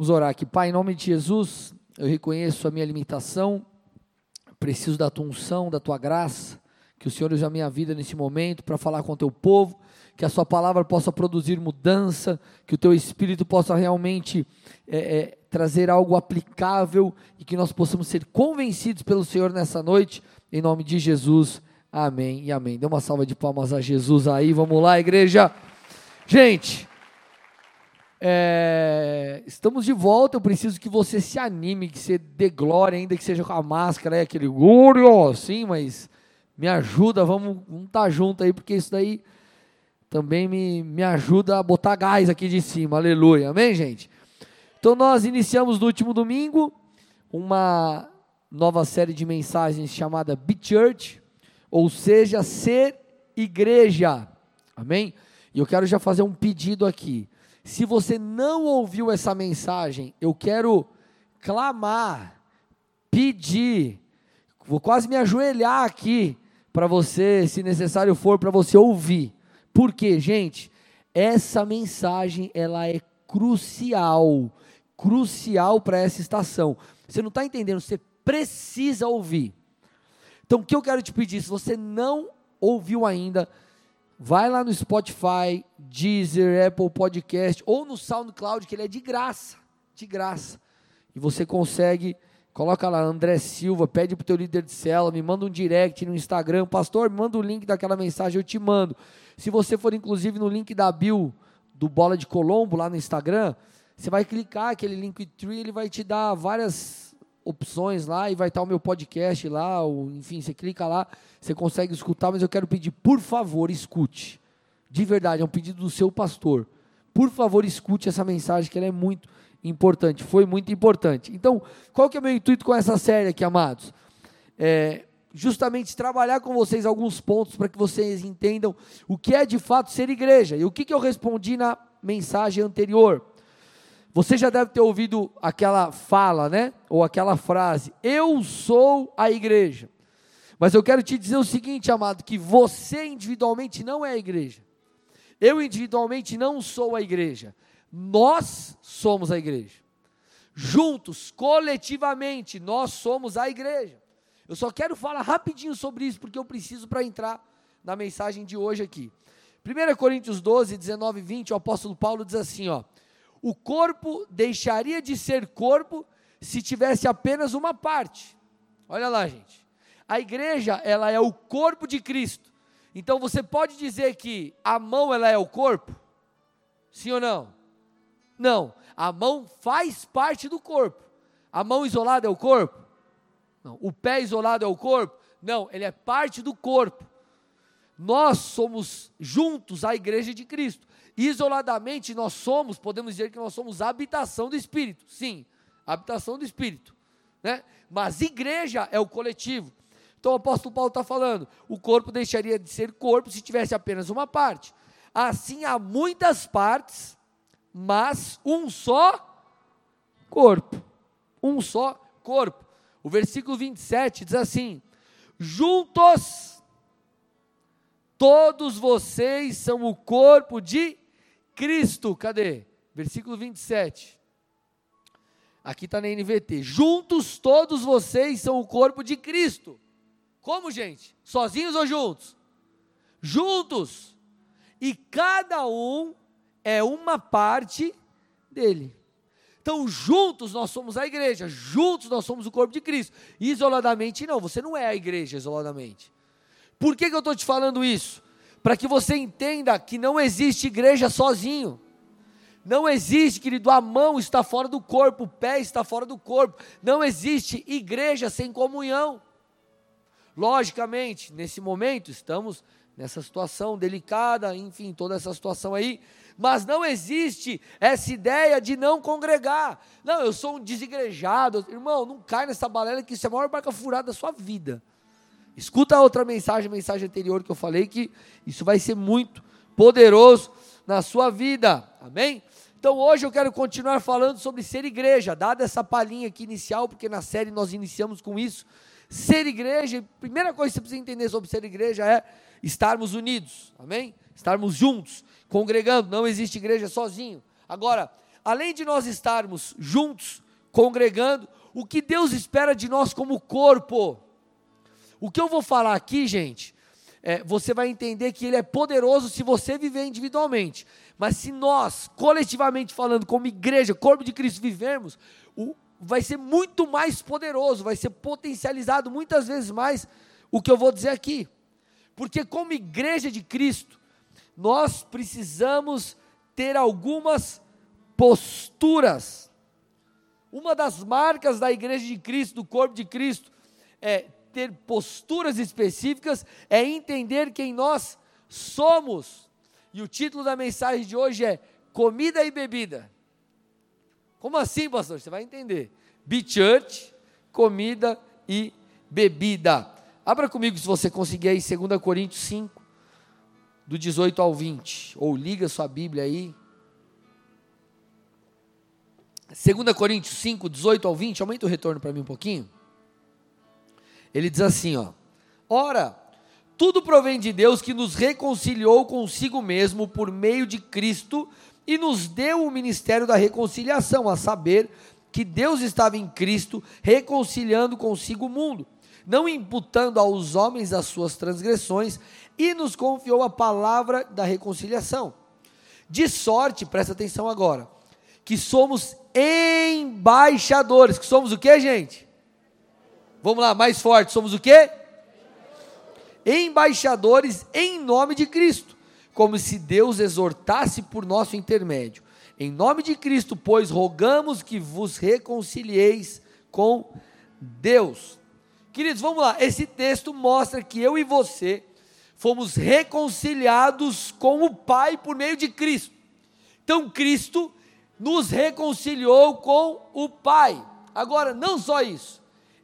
Vamos orar aqui. Pai, em nome de Jesus, eu reconheço a minha limitação, preciso da tua unção, da tua graça, que o Senhor use a minha vida nesse momento para falar com o teu povo, que a sua palavra possa produzir mudança, que o teu espírito possa realmente é, é, trazer algo aplicável e que nós possamos ser convencidos pelo Senhor nessa noite, em nome de Jesus. Amém e amém. Dê uma salva de palmas a Jesus aí, vamos lá, igreja. Gente, é, estamos de volta. Eu preciso que você se anime, que você dê glória, ainda que seja com a máscara, é aquele glória, sim, mas me ajuda, vamos estar tá junto aí, porque isso daí também me, me ajuda a botar gás aqui de cima. Aleluia, amém, gente? Então, nós iniciamos no último domingo uma nova série de mensagens chamada Be Church, ou seja, ser igreja, amém? E eu quero já fazer um pedido aqui. Se você não ouviu essa mensagem, eu quero clamar, pedir, vou quase me ajoelhar aqui para você, se necessário for, para você ouvir. Porque, gente, essa mensagem ela é crucial, crucial para essa estação. Você não está entendendo? Você precisa ouvir. Então, o que eu quero te pedir, se você não ouviu ainda, Vai lá no Spotify, Deezer, Apple Podcast ou no SoundCloud, que ele é de graça, de graça. E você consegue, coloca lá André Silva, pede para o teu líder de célula, me manda um direct no Instagram, pastor, me manda o link daquela mensagem, eu te mando. Se você for inclusive no link da Bill do Bola de Colombo lá no Instagram, você vai clicar aquele link tree, ele vai te dar várias opções lá e vai estar o meu podcast lá, ou, enfim, você clica lá, você consegue escutar, mas eu quero pedir, por favor, escute. De verdade, é um pedido do seu pastor. Por favor, escute essa mensagem que ela é muito importante, foi muito importante. Então, qual que é o meu intuito com essa série aqui, amados? É justamente trabalhar com vocês alguns pontos para que vocês entendam o que é de fato ser igreja. E o que, que eu respondi na mensagem anterior? Você já deve ter ouvido aquela fala, né? Ou aquela frase: Eu sou a igreja. Mas eu quero te dizer o seguinte, amado: que você individualmente não é a igreja. Eu individualmente não sou a igreja. Nós somos a igreja. Juntos, coletivamente, nós somos a igreja. Eu só quero falar rapidinho sobre isso, porque eu preciso para entrar na mensagem de hoje aqui. 1 Coríntios 12, 19 e 20, o apóstolo Paulo diz assim: ó o corpo deixaria de ser corpo se tivesse apenas uma parte. Olha lá, gente. A igreja, ela é o corpo de Cristo. Então você pode dizer que a mão ela é o corpo? Sim ou não? Não. A mão faz parte do corpo. A mão isolada é o corpo? Não. O pé isolado é o corpo? Não, ele é parte do corpo. Nós somos juntos a igreja de Cristo. Isoladamente, nós somos, podemos dizer que nós somos habitação do Espírito. Sim, habitação do Espírito. Né? Mas igreja é o coletivo. Então o apóstolo Paulo está falando: o corpo deixaria de ser corpo se tivesse apenas uma parte. Assim há muitas partes, mas um só corpo. Um só corpo. O versículo 27 diz assim: Juntos, todos vocês são o corpo de Cristo, cadê? Versículo 27. Aqui está na NVT. Juntos todos vocês são o corpo de Cristo. Como, gente? Sozinhos ou juntos? Juntos. E cada um é uma parte dele. Então, juntos nós somos a igreja, juntos nós somos o corpo de Cristo. Isoladamente, não, você não é a igreja isoladamente. Por que, que eu estou te falando isso? Para que você entenda que não existe igreja sozinho. Não existe, querido, a mão está fora do corpo, o pé está fora do corpo. Não existe igreja sem comunhão. Logicamente, nesse momento estamos nessa situação delicada, enfim, toda essa situação aí, mas não existe essa ideia de não congregar. Não, eu sou um desigrejado. Irmão, não cai nessa balela que isso é a maior barca furada da sua vida. Escuta a outra mensagem, a mensagem anterior que eu falei, que isso vai ser muito poderoso na sua vida. Amém? Então hoje eu quero continuar falando sobre ser igreja, dada essa palhinha aqui inicial, porque na série nós iniciamos com isso. Ser igreja, primeira coisa que você precisa entender sobre ser igreja é estarmos unidos, amém? Estarmos juntos, congregando, não existe igreja sozinho. Agora, além de nós estarmos juntos, congregando, o que Deus espera de nós como corpo. O que eu vou falar aqui, gente, é, você vai entender que Ele é poderoso se você viver individualmente. Mas se nós, coletivamente falando, como igreja, corpo de Cristo, vivermos, o, vai ser muito mais poderoso, vai ser potencializado muitas vezes mais o que eu vou dizer aqui. Porque, como igreja de Cristo, nós precisamos ter algumas posturas. Uma das marcas da igreja de Cristo, do corpo de Cristo, é ter posturas específicas, é entender quem nós somos. E o título da mensagem de hoje é Comida e Bebida. Como assim, pastor? Você vai entender. Be Church, comida e bebida. Abra comigo se você conseguir aí 2 Coríntios 5, do 18 ao 20. Ou liga sua Bíblia aí. 2 Coríntios 5, 18 ao 20. Aumenta o retorno para mim um pouquinho. Ele diz assim, ó: Ora, tudo provém de Deus que nos reconciliou consigo mesmo por meio de Cristo e nos deu o ministério da reconciliação, a saber, que Deus estava em Cristo reconciliando consigo o mundo, não imputando aos homens as suas transgressões, e nos confiou a palavra da reconciliação. De sorte, presta atenção agora, que somos embaixadores, que somos o que, gente? Vamos lá, mais forte, somos o que? Embaixadores em nome de Cristo, como se Deus exortasse por nosso intermédio. Em nome de Cristo, pois, rogamos que vos reconcilieis com Deus. Queridos, vamos lá. Esse texto mostra que eu e você fomos reconciliados com o Pai por meio de Cristo. Então, Cristo nos reconciliou com o Pai. Agora, não só isso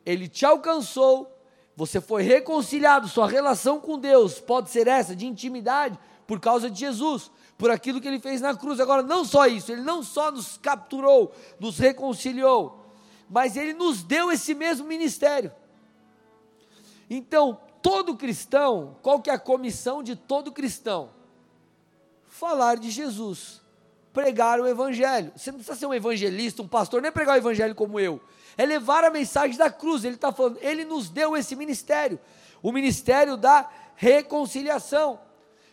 ele te alcançou, você foi reconciliado, sua relação com Deus pode ser essa, de intimidade, por causa de Jesus, por aquilo que ele fez na cruz. Agora, não só isso, ele não só nos capturou, nos reconciliou, mas ele nos deu esse mesmo ministério. Então, todo cristão, qual que é a comissão de todo cristão? Falar de Jesus, pregar o evangelho. Você não precisa ser um evangelista, um pastor, nem pregar o evangelho como eu é levar a mensagem da cruz. Ele está falando, ele nos deu esse ministério, o ministério da reconciliação,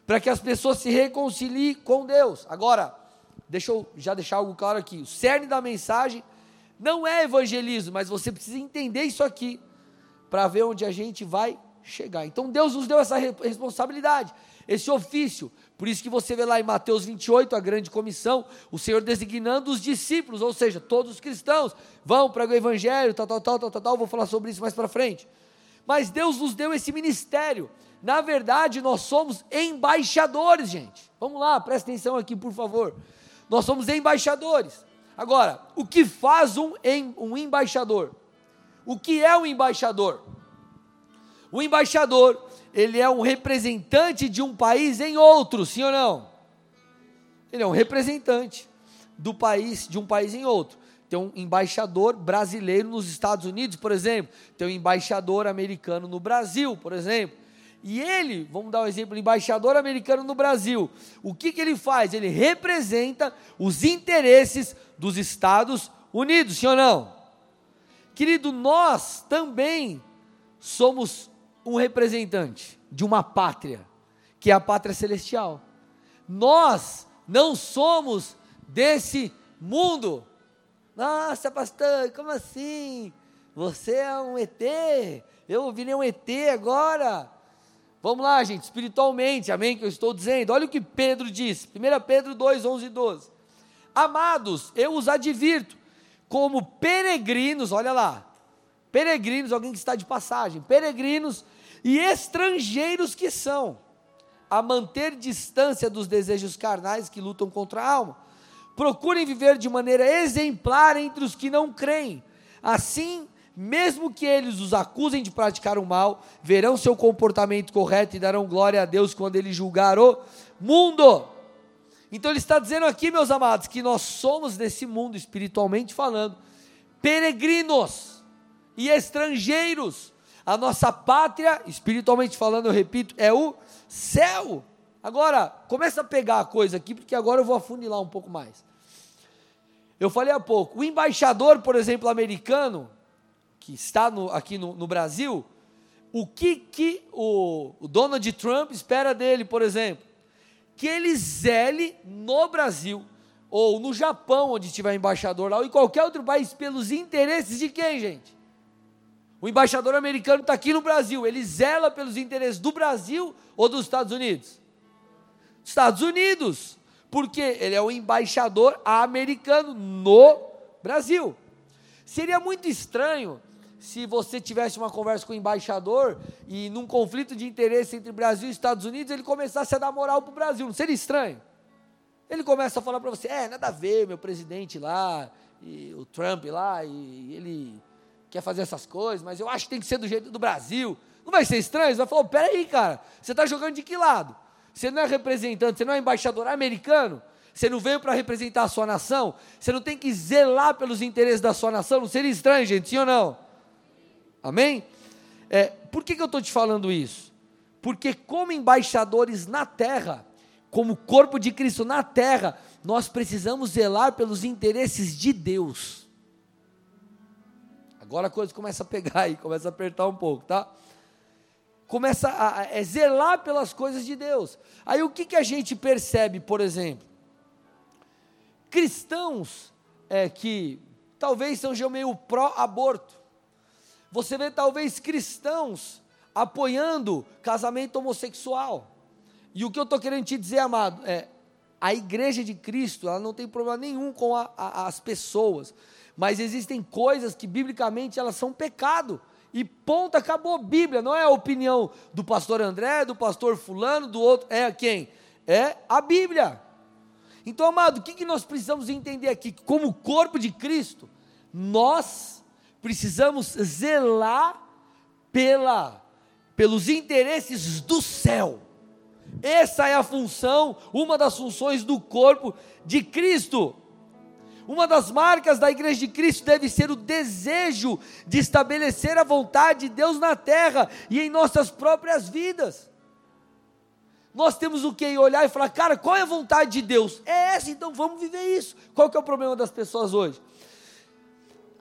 para que as pessoas se reconciliem com Deus. Agora, deixa eu já deixar algo claro aqui: o cerne da mensagem não é evangelismo, mas você precisa entender isso aqui, para ver onde a gente vai chegar. Então Deus nos deu essa responsabilidade, esse ofício por isso que você vê lá em Mateus 28, a grande comissão, o Senhor designando os discípulos, ou seja, todos os cristãos, vão para o evangelho, tal, tal, tal, tal, tal, tal, vou falar sobre isso mais para frente. Mas Deus nos deu esse ministério. Na verdade, nós somos embaixadores, gente. Vamos lá, presta atenção aqui, por favor. Nós somos embaixadores. Agora, o que faz um, um embaixador? O que é um embaixador? O embaixador ele é um representante de um país em outro, sim ou não? Ele é um representante do país, de um país em outro. Tem um embaixador brasileiro nos Estados Unidos, por exemplo. Tem um embaixador americano no Brasil, por exemplo. E ele, vamos dar um exemplo, embaixador americano no Brasil. O que, que ele faz? Ele representa os interesses dos Estados Unidos, sim ou não? Querido, nós também somos um representante de uma pátria, que é a pátria celestial. Nós não somos desse mundo. Nossa, pastor, como assim? Você é um ET? Eu virei um ET agora? Vamos lá, gente, espiritualmente, amém? Que eu estou dizendo. Olha o que Pedro disse, 1 Pedro 2, 11 e 12. Amados, eu os advirto, como peregrinos, olha lá, peregrinos, alguém que está de passagem, peregrinos e estrangeiros que são, a manter distância dos desejos carnais que lutam contra a alma. Procurem viver de maneira exemplar entre os que não creem. Assim, mesmo que eles os acusem de praticar o mal, verão seu comportamento correto e darão glória a Deus quando ele julgar o mundo. Então ele está dizendo aqui, meus amados, que nós somos nesse mundo espiritualmente falando, peregrinos e estrangeiros a nossa pátria, espiritualmente falando, eu repito, é o céu. Agora, começa a pegar a coisa aqui, porque agora eu vou afunilar um pouco mais. Eu falei há pouco, o embaixador, por exemplo, americano, que está no, aqui no, no, Brasil, o que, que o, o Donald Trump espera dele, por exemplo? Que ele zele no Brasil, ou no Japão, onde tiver embaixador lá, ou em qualquer outro país, pelos interesses de quem, gente? O embaixador americano está aqui no Brasil, ele zela pelos interesses do Brasil ou dos Estados Unidos? Estados Unidos, porque ele é o embaixador americano no Brasil. Seria muito estranho se você tivesse uma conversa com o embaixador e num conflito de interesse entre Brasil e Estados Unidos ele começasse a dar moral para o Brasil. Não seria estranho? Ele começa a falar para você: é, nada a ver, meu presidente lá, e o Trump lá, e ele quer fazer essas coisas, mas eu acho que tem que ser do jeito do Brasil. Não vai ser estranho? Você vai falar: peraí, cara, você está jogando de que lado? Você não é representante, você não é embaixador americano? Você não veio para representar a sua nação? Você não tem que zelar pelos interesses da sua nação? Não seria estranho, gente, sim ou não? Amém? É, por que, que eu estou te falando isso? Porque, como embaixadores na terra, como corpo de Cristo na terra, nós precisamos zelar pelos interesses de Deus. Agora a coisa começa a pegar aí, começa a apertar um pouco, tá? Começa a, a é zelar pelas coisas de Deus. Aí o que, que a gente percebe, por exemplo? Cristãos é, que talvez sejam meio pró-aborto, você vê talvez cristãos apoiando casamento homossexual. E o que eu estou querendo te dizer, amado, é a igreja de Cristo, ela não tem problema nenhum com a, a, as pessoas, mas existem coisas que biblicamente elas são pecado. E ponto, acabou a Bíblia, não é a opinião do pastor André, do pastor fulano, do outro, é quem? É a Bíblia. Então, amado, o que, que nós precisamos entender aqui? Como corpo de Cristo, nós precisamos zelar pela, pelos interesses do céu. Essa é a função, uma das funções do corpo de Cristo. Uma das marcas da igreja de Cristo deve ser o desejo de estabelecer a vontade de Deus na terra e em nossas próprias vidas. Nós temos o que olhar e falar, cara, qual é a vontade de Deus? É essa, então vamos viver isso. Qual que é o problema das pessoas hoje?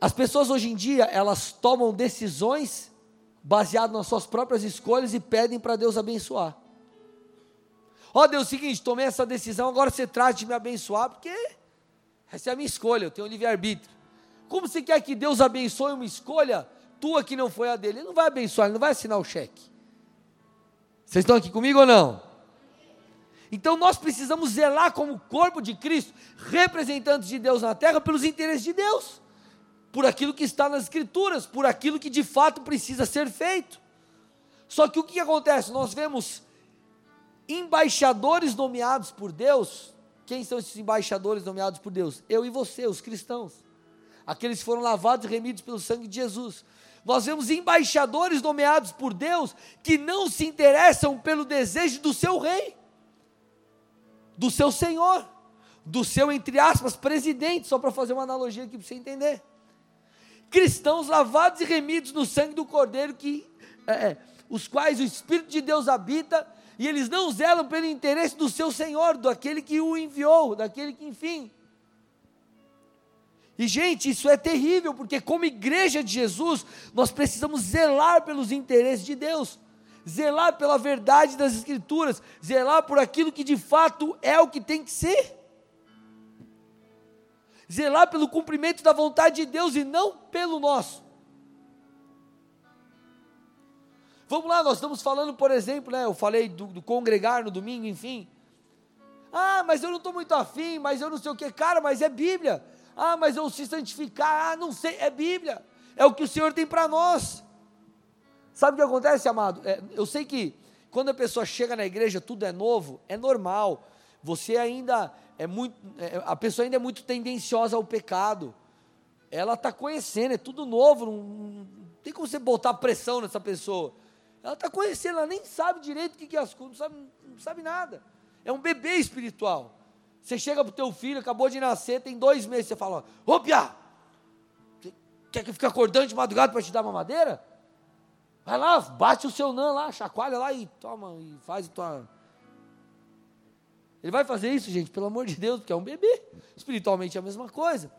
As pessoas hoje em dia, elas tomam decisões baseadas nas suas próprias escolhas e pedem para Deus abençoar. Ó oh, Deus, é o seguinte, tomei essa decisão, agora você trata de me abençoar, porque essa é a minha escolha, eu tenho livre-arbítrio. Como você quer que Deus abençoe uma escolha tua que não foi a dele? Ele não vai abençoar, ele não vai assinar o cheque. Vocês estão aqui comigo ou não? Então nós precisamos zelar como corpo de Cristo, representantes de Deus na terra, pelos interesses de Deus por aquilo que está nas Escrituras, por aquilo que de fato precisa ser feito. Só que o que acontece? Nós vemos embaixadores nomeados por Deus. Quem são esses embaixadores nomeados por Deus? Eu e você, os cristãos. Aqueles que foram lavados e remidos pelo sangue de Jesus. Nós vemos embaixadores nomeados por Deus que não se interessam pelo desejo do seu rei, do seu senhor, do seu, entre aspas, presidente, só para fazer uma analogia aqui para você entender cristãos lavados e remidos no sangue do Cordeiro, que, é, é, os quais o Espírito de Deus habita, e eles não zelam pelo interesse do seu Senhor, daquele que o enviou, daquele que, enfim. E, gente, isso é terrível, porque, como igreja de Jesus, nós precisamos zelar pelos interesses de Deus, zelar pela verdade das Escrituras, zelar por aquilo que de fato é o que tem que ser zelar pelo cumprimento da vontade de Deus e não pelo nosso. Vamos lá, nós estamos falando, por exemplo, né, eu falei do, do congregar no domingo, enfim. Ah, mas eu não estou muito afim, mas eu não sei o que, cara, mas é Bíblia. Ah, mas eu se santificar, ah, não sei, é Bíblia. É o que o Senhor tem para nós. Sabe o que acontece, amado? É, eu sei que quando a pessoa chega na igreja, tudo é novo, é normal. Você ainda é muito, é, a pessoa ainda é muito tendenciosa ao pecado. Ela está conhecendo, é tudo novo, não, não, tem como você botar pressão nessa pessoa. Ela está conhecendo, ela nem sabe direito o que, é as coisas, não sabe, não sabe nada. É um bebê espiritual. Você chega para o teu filho, acabou de nascer, tem dois meses, você fala, ô Pia, quer que fique acordando de madrugada para te dar uma madeira? Vai lá, bate o seu nã lá, chacoalha lá e toma, e faz a tua ele vai fazer isso, gente, pelo amor de Deus, porque é um bebê. Espiritualmente é a mesma coisa.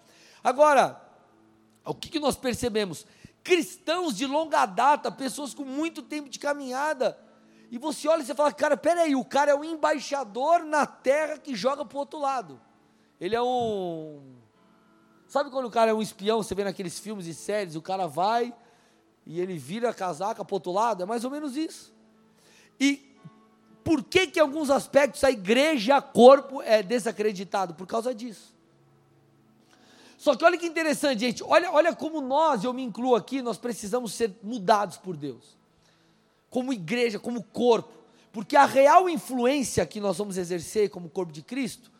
Agora, o que, que nós percebemos? Cristãos de longa data, pessoas com muito tempo de caminhada, e você olha e você fala, cara, peraí, o cara é um embaixador na terra que joga para o outro lado. Ele é um. Sabe quando o cara é um espião, você vê naqueles filmes e séries, o cara vai e ele vira a casaca para o outro lado? É mais ou menos isso. E por que que em alguns aspectos a igreja, corpo, é desacreditado? Por causa disso. Só que olha que interessante, gente, olha, olha como nós, eu me incluo aqui, nós precisamos ser mudados por Deus como igreja, como corpo, porque a real influência que nós vamos exercer como corpo de Cristo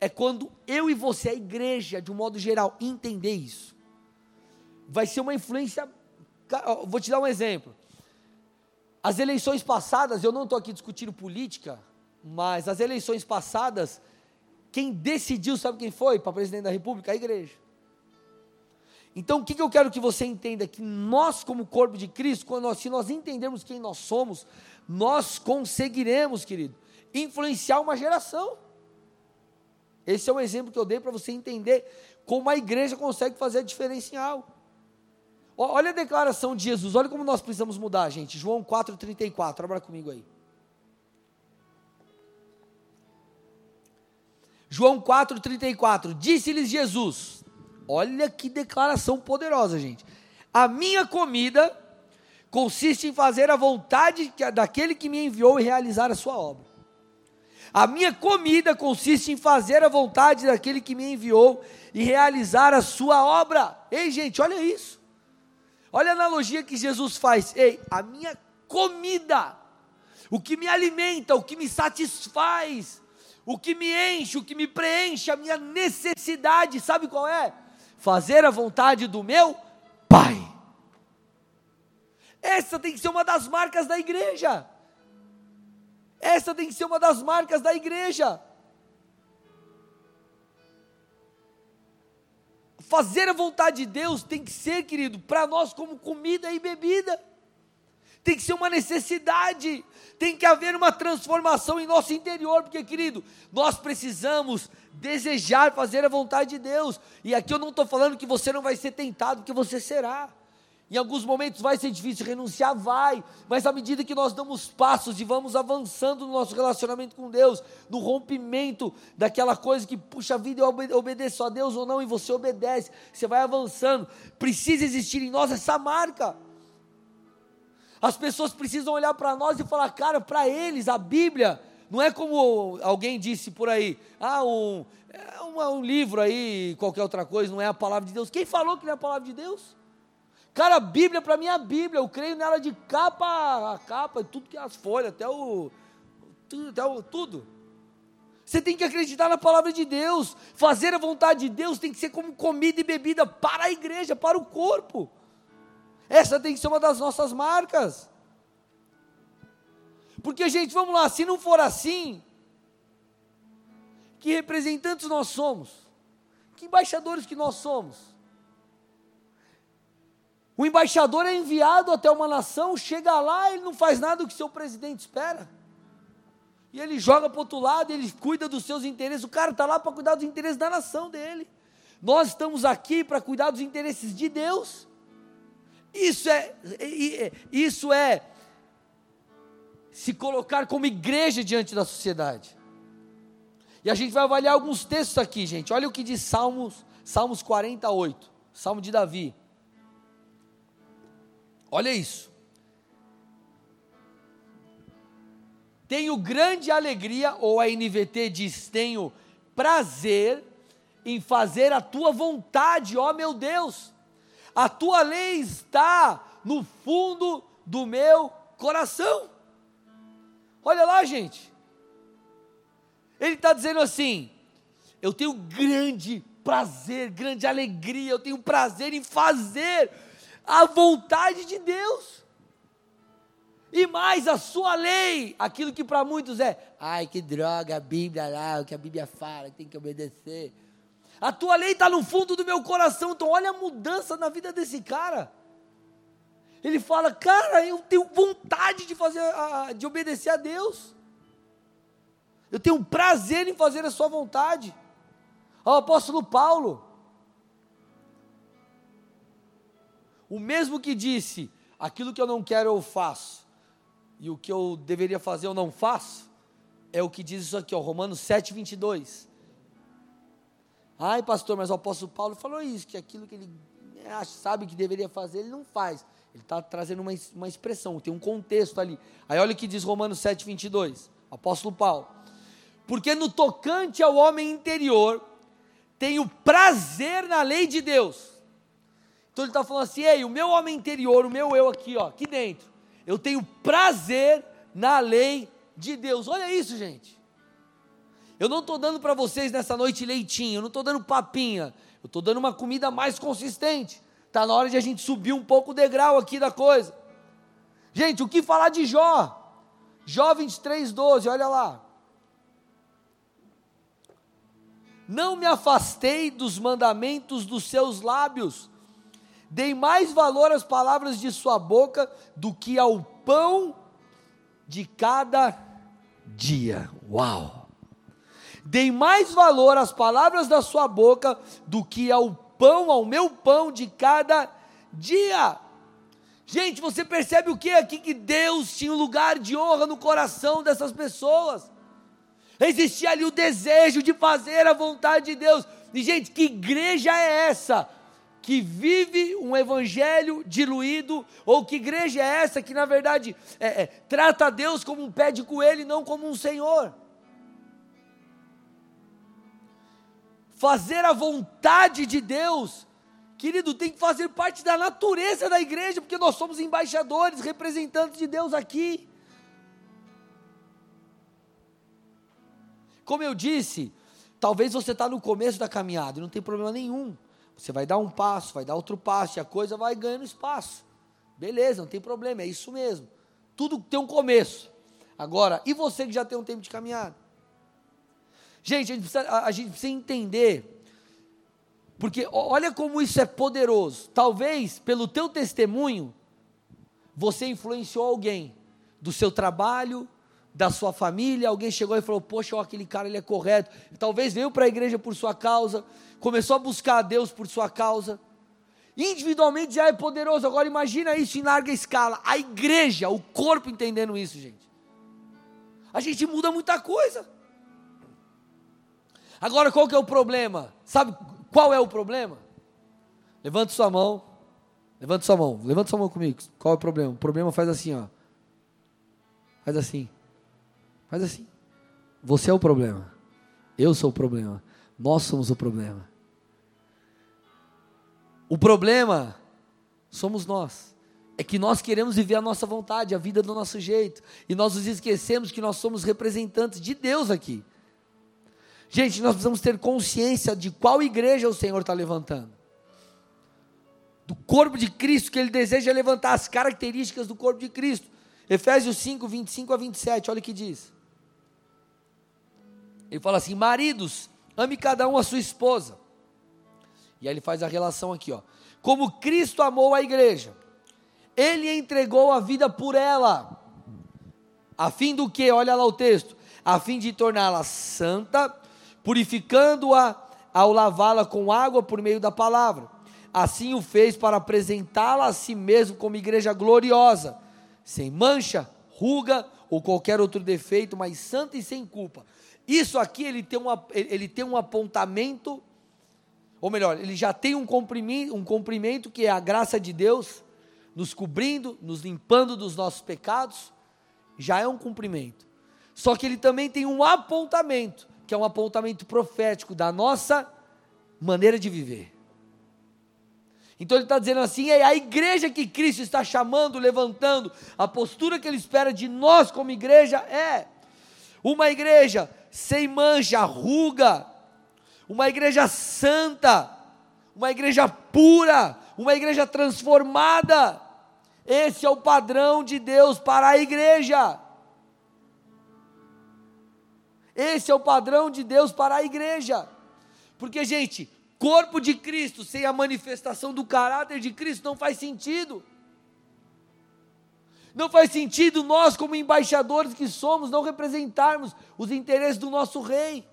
é quando eu e você, a igreja, de um modo geral, entender isso. Vai ser uma influência. Vou te dar um exemplo. As eleições passadas, eu não estou aqui discutindo política, mas as eleições passadas, quem decidiu, sabe quem foi para presidente da República? A igreja. Então, o que, que eu quero que você entenda? Que nós, como corpo de Cristo, quando nós, se nós entendermos quem nós somos, nós conseguiremos, querido, influenciar uma geração. Esse é um exemplo que eu dei para você entender como a igreja consegue fazer a algo. Olha a declaração de Jesus, olha como nós precisamos mudar, gente. João 4,34, abra comigo aí. João 4,34, disse-lhes Jesus: Olha que declaração poderosa, gente. A minha comida consiste em fazer a vontade daquele que me enviou e realizar a sua obra. A minha comida consiste em fazer a vontade daquele que me enviou e realizar a sua obra. Ei, gente, olha isso. Olha a analogia que Jesus faz. Ei, a minha comida, o que me alimenta, o que me satisfaz, o que me enche, o que me preenche, a minha necessidade, sabe qual é? Fazer a vontade do meu Pai. Essa tem que ser uma das marcas da igreja. Essa tem que ser uma das marcas da igreja. Fazer a vontade de Deus tem que ser, querido, para nós como comida e bebida. Tem que ser uma necessidade, tem que haver uma transformação em nosso interior, porque, querido, nós precisamos desejar fazer a vontade de Deus. E aqui eu não estou falando que você não vai ser tentado, porque você será. Em alguns momentos vai ser difícil renunciar, vai, mas à medida que nós damos passos e vamos avançando no nosso relacionamento com Deus, no rompimento daquela coisa que, puxa a vida, eu obedeço a Deus ou não, e você obedece, você vai avançando, precisa existir em nós essa marca. As pessoas precisam olhar para nós e falar, cara, para eles a Bíblia não é como alguém disse por aí, ah, um, é um, um, livro aí, qualquer outra coisa, não é a palavra de Deus. Quem falou que não é a palavra de Deus? Cara, a Bíblia para mim é a Bíblia, eu creio nela de capa a capa, tudo que é as folhas, até o tudo, até o tudo. Você tem que acreditar na palavra de Deus, fazer a vontade de Deus tem que ser como comida e bebida para a igreja, para o corpo. Essa tem que ser uma das nossas marcas. Porque, gente, vamos lá, se não for assim, que representantes nós somos? Que embaixadores que nós somos? O embaixador é enviado até uma nação, chega lá, ele não faz nada do que seu presidente espera. E ele joga para o outro lado, ele cuida dos seus interesses. O cara está lá para cuidar dos interesses da nação dele. Nós estamos aqui para cuidar dos interesses de Deus. Isso é, isso é se colocar como igreja diante da sociedade. E a gente vai avaliar alguns textos aqui, gente. Olha o que diz Salmos, Salmos 48, Salmo de Davi. Olha isso. Tenho grande alegria, ou a NVT diz: tenho prazer em fazer a tua vontade, ó meu Deus. A tua lei está no fundo do meu coração. Olha lá, gente. Ele está dizendo assim: eu tenho grande prazer, grande alegria, eu tenho prazer em fazer a vontade de Deus. E mais a sua lei, aquilo que para muitos é, ai que droga, a Bíblia lá, o que a Bíblia fala, tem que obedecer. A tua lei está no fundo do meu coração, então olha a mudança na vida desse cara. Ele fala, cara, eu tenho vontade de fazer, de obedecer a Deus. Eu tenho prazer em fazer a sua vontade. O apóstolo Paulo, o mesmo que disse: aquilo que eu não quero eu faço, e o que eu deveria fazer eu não faço, é o que diz isso aqui, ó, Romanos 7, 22. Ai, pastor, mas o apóstolo Paulo falou isso, que aquilo que ele sabe que deveria fazer, ele não faz. Ele está trazendo uma, uma expressão, tem um contexto ali. Aí olha o que diz Romanos 7, 22, apóstolo Paulo. Porque no tocante ao homem interior, tenho prazer na lei de Deus. Então ele está falando assim: ei, o meu homem interior, o meu eu aqui, ó, aqui dentro, eu tenho prazer na lei de Deus. Olha isso, gente. Eu não estou dando para vocês nessa noite leitinho, eu não estou dando papinha, eu estou dando uma comida mais consistente. Está na hora de a gente subir um pouco o degrau aqui da coisa. Gente, o que falar de Jó? Jó 23, 12, olha lá. Não me afastei dos mandamentos dos seus lábios, dei mais valor às palavras de sua boca do que ao pão de cada dia. Uau! Dei mais valor às palavras da sua boca do que ao pão, ao meu pão de cada dia. Gente, você percebe o que aqui? Que Deus tinha um lugar de honra no coração dessas pessoas. Existia ali o desejo de fazer a vontade de Deus. E, gente, que igreja é essa? Que vive um evangelho diluído, ou que igreja é essa que, na verdade, é, é, trata Deus como um pé de coelho e não como um Senhor? Fazer a vontade de Deus, querido, tem que fazer parte da natureza da igreja, porque nós somos embaixadores, representantes de Deus aqui. Como eu disse, talvez você está no começo da caminhada não tem problema nenhum. Você vai dar um passo, vai dar outro passo e a coisa vai ganhando espaço. Beleza, não tem problema, é isso mesmo. Tudo tem um começo. Agora, e você que já tem um tempo de caminhada? Gente, a gente, precisa, a, gente precisa entender, porque olha como isso é poderoso. Talvez pelo teu testemunho, você influenciou alguém do seu trabalho, da sua família, alguém chegou e falou: Poxa, ó, aquele cara ele é correto. Talvez veio para a igreja por sua causa, começou a buscar a Deus por sua causa. Individualmente já é poderoso. Agora imagina isso em larga escala. A igreja, o corpo entendendo isso, gente. A gente muda muita coisa. Agora qual que é o problema? Sabe qual é o problema? Levante sua mão. Levante sua mão. Levante sua mão comigo. Qual é o problema? O problema faz assim, ó. Faz assim. Faz assim. Você é o problema. Eu sou o problema. Nós somos o problema. O problema somos nós. É que nós queremos viver a nossa vontade, a vida do nosso jeito. E nós nos esquecemos que nós somos representantes de Deus aqui. Gente, nós precisamos ter consciência de qual igreja o Senhor está levantando. Do corpo de Cristo, que Ele deseja levantar as características do corpo de Cristo. Efésios 5, 25 a 27, olha o que diz. Ele fala assim: Maridos, ame cada um a sua esposa. E aí ele faz a relação aqui, ó. Como Cristo amou a igreja, ele entregou a vida por ela, a fim do que? Olha lá o texto, a fim de torná-la santa purificando-a ao lavá-la com água por meio da palavra. Assim o fez para apresentá-la a si mesmo como igreja gloriosa, sem mancha, ruga ou qualquer outro defeito, mas santa e sem culpa. Isso aqui ele tem, uma, ele tem um apontamento, ou melhor, ele já tem um cumprimento, um cumprimento que é a graça de Deus, nos cobrindo, nos limpando dos nossos pecados, já é um cumprimento. Só que ele também tem um apontamento, que é um apontamento profético da nossa maneira de viver. Então ele está dizendo assim: é a igreja que Cristo está chamando, levantando, a postura que ele espera de nós como igreja é uma igreja sem mancha, ruga, uma igreja santa, uma igreja pura, uma igreja transformada. Esse é o padrão de Deus para a igreja. Esse é o padrão de Deus para a igreja. Porque, gente, corpo de Cristo sem a manifestação do caráter de Cristo não faz sentido. Não faz sentido nós, como embaixadores que somos, não representarmos os interesses do nosso rei.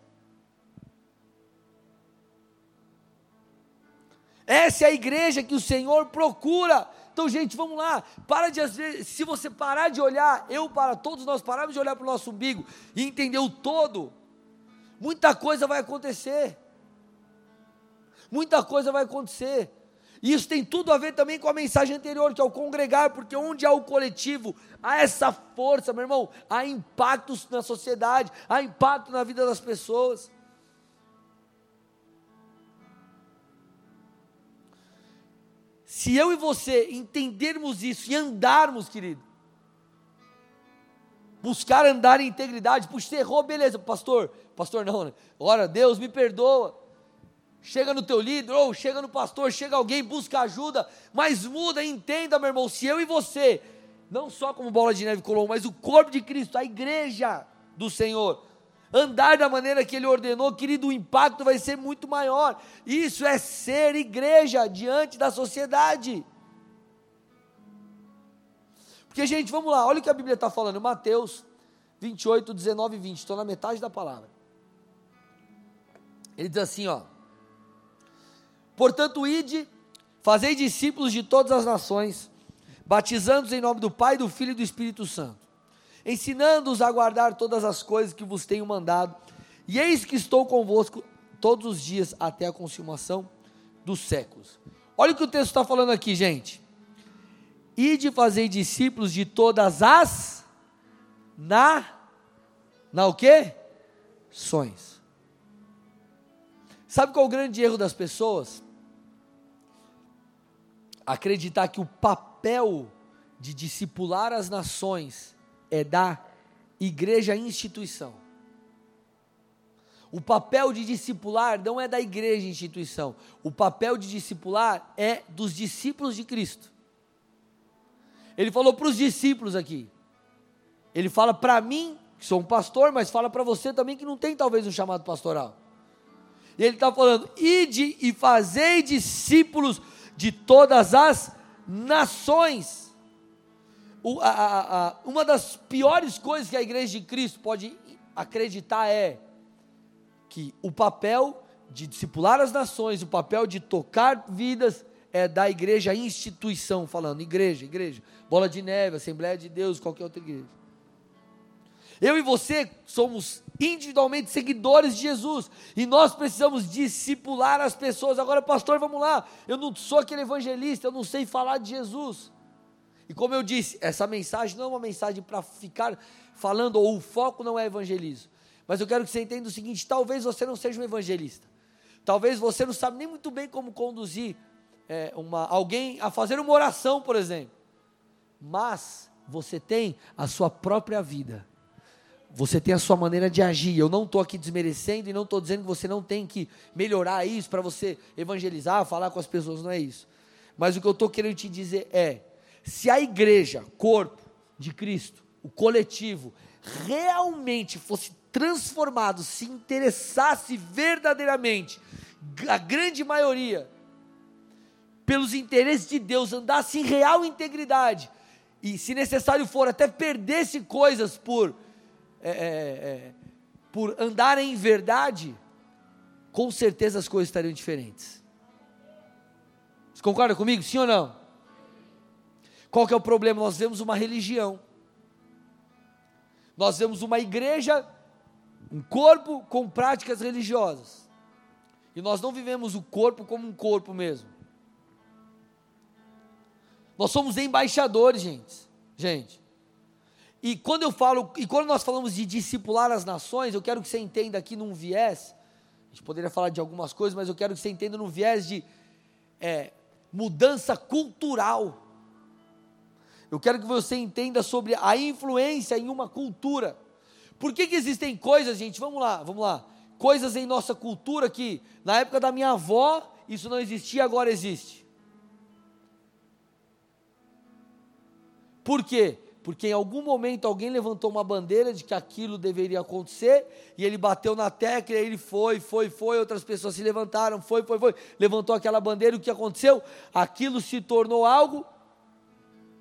Essa é a igreja que o Senhor procura. Então, gente, vamos lá. Para de às vezes, se você parar de olhar, eu para todos nós pararmos de olhar para o nosso umbigo e entender o todo, muita coisa vai acontecer. Muita coisa vai acontecer. E isso tem tudo a ver também com a mensagem anterior, que é o congregar, porque onde há o coletivo, há essa força, meu irmão, há impactos na sociedade, há impacto na vida das pessoas. Se eu e você entendermos isso e andarmos, querido, buscar andar em integridade, puxa, errou, beleza, pastor, pastor não, né? Ora, Deus me perdoa. Chega no teu líder, ou chega no pastor, chega alguém, busca ajuda, mas muda, entenda, meu irmão, se eu e você, não só como bola de neve colou, mas o corpo de Cristo, a igreja do Senhor, andar da maneira que Ele ordenou, querido, o impacto vai ser muito maior. Isso é ser igreja diante da sociedade. Porque, gente, vamos lá, olha o que a Bíblia está falando, Mateus 28, 19 e 20, estou na metade da palavra. Ele diz assim, ó. Portanto, ide, fazei discípulos de todas as nações, batizando-os em nome do Pai, do Filho e do Espírito Santo ensinando-os a guardar todas as coisas que vos tenho mandado. E eis que estou convosco todos os dias até a consumação dos séculos. Olha o que o texto está falando aqui, gente. E de fazer discípulos de todas as na na o quê? Sonhos. Sabe qual é o grande erro das pessoas? Acreditar que o papel de discipular as nações é da igreja instituição. O papel de discipular não é da igreja instituição. O papel de discipular é dos discípulos de Cristo. Ele falou para os discípulos aqui. Ele fala para mim, que sou um pastor, mas fala para você também que não tem talvez um chamado pastoral. E ele está falando: ide e fazei discípulos de todas as nações o, a, a, a, uma das piores coisas que a igreja de Cristo pode acreditar é que o papel de discipular as nações, o papel de tocar vidas é da igreja instituição, falando igreja, igreja, bola de neve, Assembleia de Deus, qualquer outra igreja. Eu e você somos individualmente seguidores de Jesus e nós precisamos discipular as pessoas. Agora, pastor, vamos lá. Eu não sou aquele evangelista, eu não sei falar de Jesus. E como eu disse, essa mensagem não é uma mensagem para ficar falando, ou o foco não é evangelismo. Mas eu quero que você entenda o seguinte: talvez você não seja um evangelista. Talvez você não sabe nem muito bem como conduzir é, uma, alguém a fazer uma oração, por exemplo. Mas você tem a sua própria vida. Você tem a sua maneira de agir. Eu não estou aqui desmerecendo e não estou dizendo que você não tem que melhorar isso para você evangelizar, falar com as pessoas, não é isso. Mas o que eu estou querendo te dizer é: se a igreja, corpo de Cristo, o coletivo, realmente fosse transformado, se interessasse verdadeiramente, a grande maioria, pelos interesses de Deus, andasse em real integridade, e se necessário for, até perdesse coisas por, é, é, é, por andar em verdade, com certeza as coisas estariam diferentes. Você concorda comigo? Sim ou não? Qual que é o problema? Nós vemos uma religião. Nós vemos uma igreja, um corpo com práticas religiosas. E nós não vivemos o corpo como um corpo mesmo. Nós somos embaixadores, gente. Gente. E quando eu falo, e quando nós falamos de discipular as nações, eu quero que você entenda aqui num viés. A gente poderia falar de algumas coisas, mas eu quero que você entenda num viés de é, mudança cultural. Eu quero que você entenda sobre a influência em uma cultura. Por que, que existem coisas, gente? Vamos lá, vamos lá. Coisas em nossa cultura que, na época da minha avó, isso não existia, agora existe. Por quê? Porque em algum momento alguém levantou uma bandeira de que aquilo deveria acontecer, e ele bateu na tecla, e ele foi, foi, foi, outras pessoas se levantaram, foi, foi, foi, levantou aquela bandeira, e o que aconteceu? Aquilo se tornou algo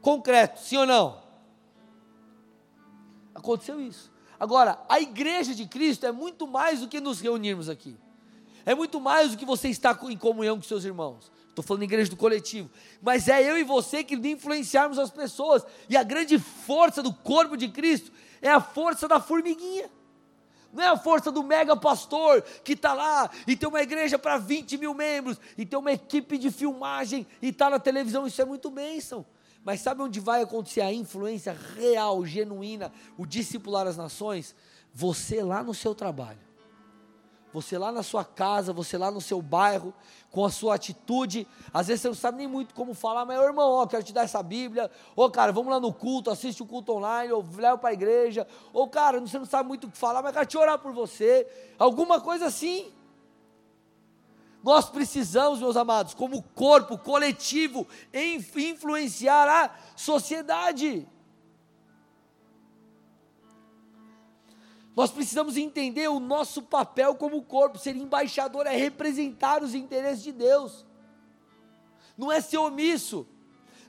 concreto, sim ou não? Aconteceu isso. Agora, a igreja de Cristo é muito mais do que nos reunirmos aqui. É muito mais do que você estar em comunhão com seus irmãos. Estou falando igreja do coletivo. Mas é eu e você que influenciarmos as pessoas. E a grande força do corpo de Cristo é a força da formiguinha. Não é a força do mega pastor que está lá e tem uma igreja para 20 mil membros e tem uma equipe de filmagem e está na televisão. Isso é muito bênção. Mas sabe onde vai acontecer a influência real, genuína, o discipular as nações? Você lá no seu trabalho você lá na sua casa, você lá no seu bairro, com a sua atitude. Às vezes você não sabe nem muito como falar, mas, irmão, ó, quero te dar essa Bíblia. Ô, cara, vamos lá no culto, assiste o culto online, ou leva para a igreja. Ou, cara, você não sabe muito o que falar, mas quero te orar por você. Alguma coisa assim. Nós precisamos, meus amados, como corpo coletivo, influenciar a sociedade. Nós precisamos entender o nosso papel como corpo. Ser embaixador é representar os interesses de Deus, não é ser omisso.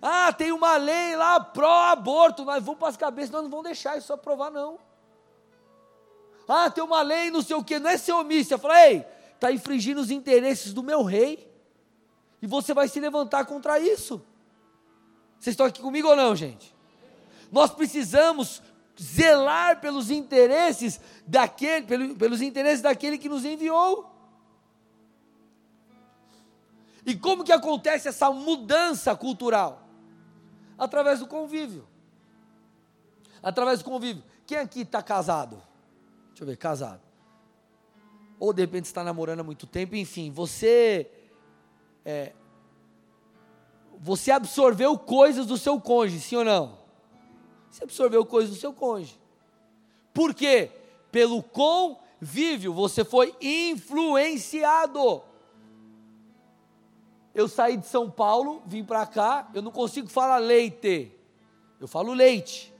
Ah, tem uma lei lá pró-aborto, nós vamos para as cabeças, nós não vamos deixar isso aprovar, não. Ah, tem uma lei, não sei o que, não é ser omisso. Eu falei, ei, está infringindo os interesses do meu rei, e você vai se levantar contra isso. Vocês estão aqui comigo ou não, gente? Nós precisamos zelar pelos interesses daquele, pelos interesses daquele que nos enviou. E como que acontece essa mudança cultural? Através do convívio. Através do convívio. Quem aqui está casado? Deixa eu ver, casado. Ou de repente está namorando há muito tempo, enfim, você é, você absorveu coisas do seu cônjuge, sim ou não? Você absorveu coisas do seu cônjuge. Por quê? Pelo convívio, você foi influenciado. Eu saí de São Paulo, vim para cá, eu não consigo falar leite, eu falo leite.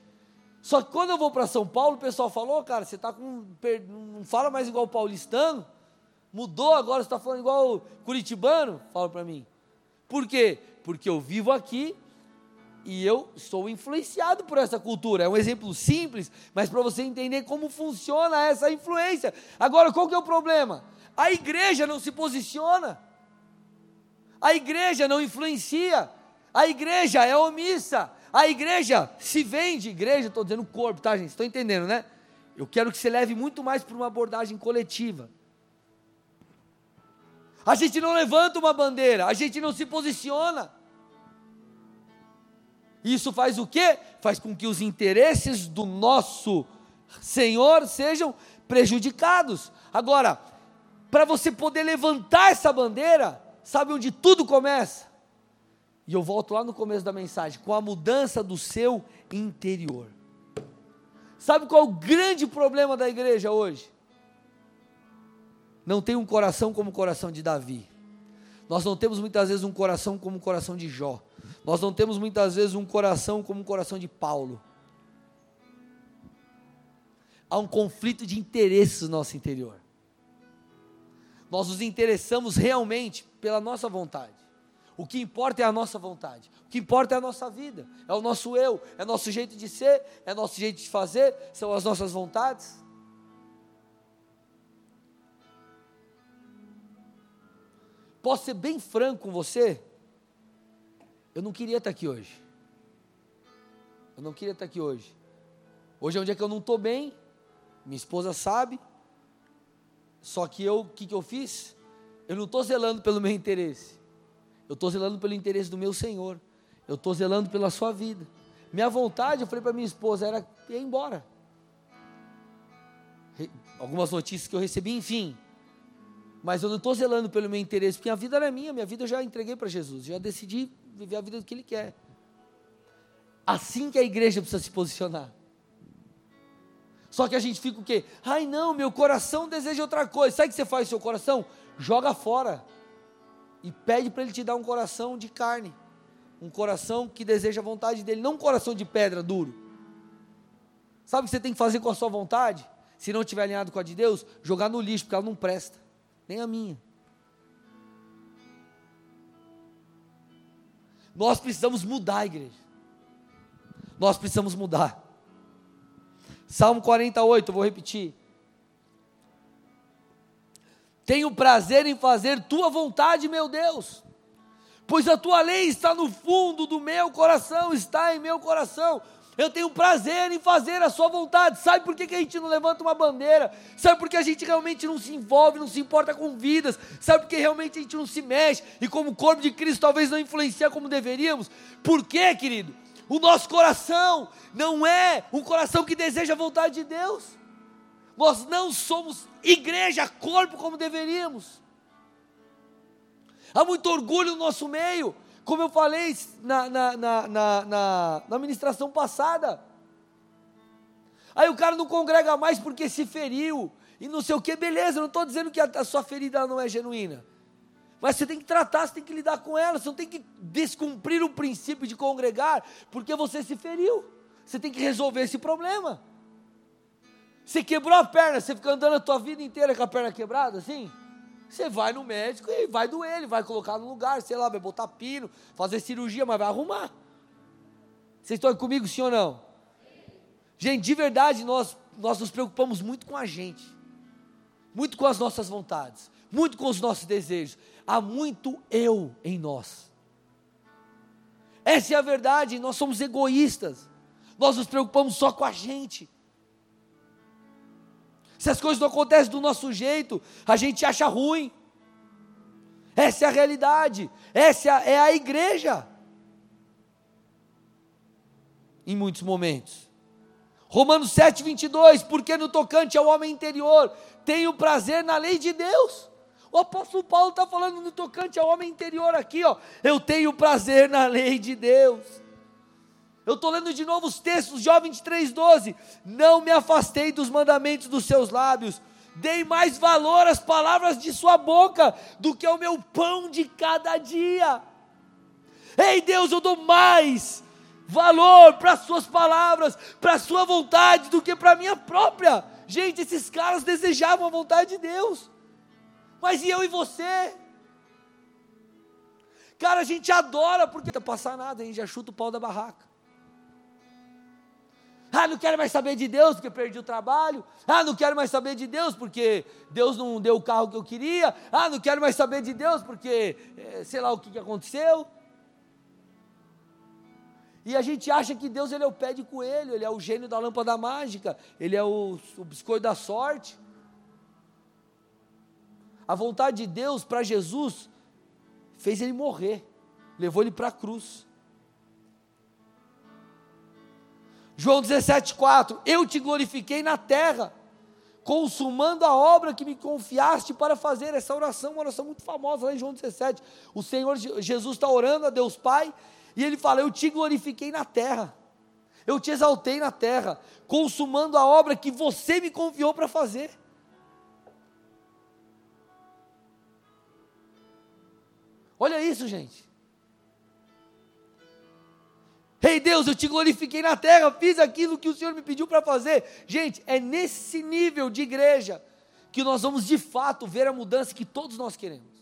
Só que quando eu vou para São Paulo, o pessoal falou, oh, cara, você tá com. não fala mais igual paulistano, mudou agora, você está falando igual curitibano? Fala para mim. Por quê? Porque eu vivo aqui, e eu sou influenciado por essa cultura. É um exemplo simples, mas para você entender como funciona essa influência. Agora, qual que é o problema? A igreja não se posiciona. A igreja não influencia. A igreja é omissa. A igreja se vende. Igreja, estou dizendo corpo, tá, gente? Estou entendendo, né? Eu quero que você leve muito mais para uma abordagem coletiva. A gente não levanta uma bandeira, a gente não se posiciona. Isso faz o quê? Faz com que os interesses do nosso Senhor sejam prejudicados. Agora, para você poder levantar essa bandeira, sabe onde tudo começa? E eu volto lá no começo da mensagem, com a mudança do seu interior. Sabe qual é o grande problema da igreja hoje? Não tem um coração como o coração de Davi. Nós não temos muitas vezes um coração como o coração de Jó. Nós não temos muitas vezes um coração como o coração de Paulo. Há um conflito de interesses no nosso interior. Nós nos interessamos realmente pela nossa vontade. O que importa é a nossa vontade. O que importa é a nossa vida. É o nosso eu. É nosso jeito de ser. É nosso jeito de fazer. São as nossas vontades. Posso ser bem franco com você? Eu não queria estar aqui hoje. Eu não queria estar aqui hoje. Hoje é um dia que eu não estou bem. Minha esposa sabe. Só que eu, o que, que eu fiz? Eu não estou zelando pelo meu interesse. Eu estou zelando pelo interesse do meu Senhor. Eu estou zelando pela sua vida. Minha vontade, eu falei para minha esposa, era ir embora. Algumas notícias que eu recebi, enfim. Mas eu não estou zelando pelo meu interesse, porque a vida era minha, minha vida eu já entreguei para Jesus, já decidi viver a vida que Ele quer. Assim que a igreja precisa se posicionar. Só que a gente fica o quê? Ai não, meu coração deseja outra coisa. Sabe o que você faz com seu coração? Joga fora. E pede para ele te dar um coração de carne. Um coração que deseja a vontade dele, não um coração de pedra duro. Sabe o que você tem que fazer com a sua vontade? Se não estiver alinhado com a de Deus, jogar no lixo, porque ela não presta. Nem a minha. Nós precisamos mudar igreja. Nós precisamos mudar. Salmo 48, vou repetir. Tenho prazer em fazer tua vontade, meu Deus. Pois a tua lei está no fundo do meu coração, está em meu coração. Eu tenho prazer em fazer a sua vontade. Sabe por que, que a gente não levanta uma bandeira? Sabe por que a gente realmente não se envolve, não se importa com vidas? Sabe por que realmente a gente não se mexe? E como corpo de Cristo talvez não influencia como deveríamos? Por quê, querido? O nosso coração não é um coração que deseja a vontade de Deus. Nós não somos igreja, corpo como deveríamos. Há muito orgulho no nosso meio como eu falei na, na, na, na, na ministração passada. Aí o cara não congrega mais porque se feriu e não sei o que, beleza, não estou dizendo que a, a, sua ferida não é genuína. Mas você tem que tratar, você tem que lidar com ela, você não tem que descumprir o princípio de congregar porque você se feriu. Você tem que resolver esse problema. Você quebrou a perna, você fica andando a tua vida inteira com a perna quebrada assim? Você vai no médico e vai doer, ele vai colocar no lugar, sei lá, vai botar pino, fazer cirurgia, mas vai arrumar. Vocês estão comigo, sim ou não? Gente, de verdade, nós, nós nos preocupamos muito com a gente, muito com as nossas vontades, muito com os nossos desejos. Há muito eu em nós. Essa é a verdade, nós somos egoístas, nós nos preocupamos só com a gente. Se as coisas não acontecem do nosso jeito, a gente acha ruim. Essa é a realidade. Essa é a igreja. Em muitos momentos. Romanos 7, 22. Porque no tocante ao homem interior, tenho prazer na lei de Deus. O apóstolo Paulo está falando no tocante ao homem interior aqui, ó. Eu tenho prazer na lei de Deus. Eu estou lendo de novo os textos, Jó 23,12. Não me afastei dos mandamentos dos seus lábios, dei mais valor às palavras de sua boca do que ao meu pão de cada dia. Ei Deus, eu dou mais valor para as suas palavras, para a sua vontade, do que para a minha própria. Gente, esses caras desejavam a vontade de Deus, mas e eu e você? Cara, a gente adora porque não passar nada, a gente já chuta o pau da barraca. Ah, não quero mais saber de Deus porque perdi o trabalho. Ah, não quero mais saber de Deus porque Deus não deu o carro que eu queria. Ah, não quero mais saber de Deus porque é, sei lá o que, que aconteceu. E a gente acha que Deus ele é o pé de coelho, ele é o gênio da lâmpada mágica, ele é o, o biscoito da sorte. A vontade de Deus para Jesus fez ele morrer, levou ele para a cruz. João 17,4: Eu te glorifiquei na terra, consumando a obra que me confiaste para fazer. Essa oração, uma oração muito famosa lá em João 17. O Senhor Jesus está orando a Deus Pai, e ele fala: Eu te glorifiquei na terra, eu te exaltei na terra, consumando a obra que você me confiou para fazer. Olha isso, gente. Ei Deus, eu te glorifiquei na terra, fiz aquilo que o Senhor me pediu para fazer. Gente, é nesse nível de igreja que nós vamos de fato ver a mudança que todos nós queremos.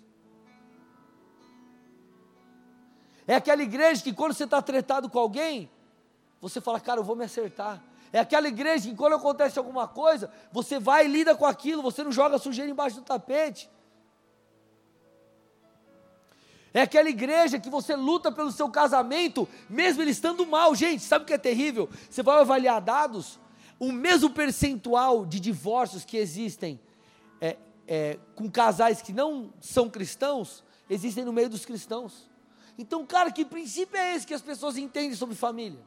É aquela igreja que quando você está tretado com alguém, você fala, cara, eu vou me acertar. É aquela igreja que quando acontece alguma coisa, você vai e lida com aquilo, você não joga sujeira embaixo do tapete. É aquela igreja que você luta pelo seu casamento, mesmo ele estando mal. Gente, sabe o que é terrível? Você vai avaliar dados, o mesmo percentual de divórcios que existem é, é, com casais que não são cristãos, existem no meio dos cristãos. Então, cara, que princípio é esse que as pessoas entendem sobre família?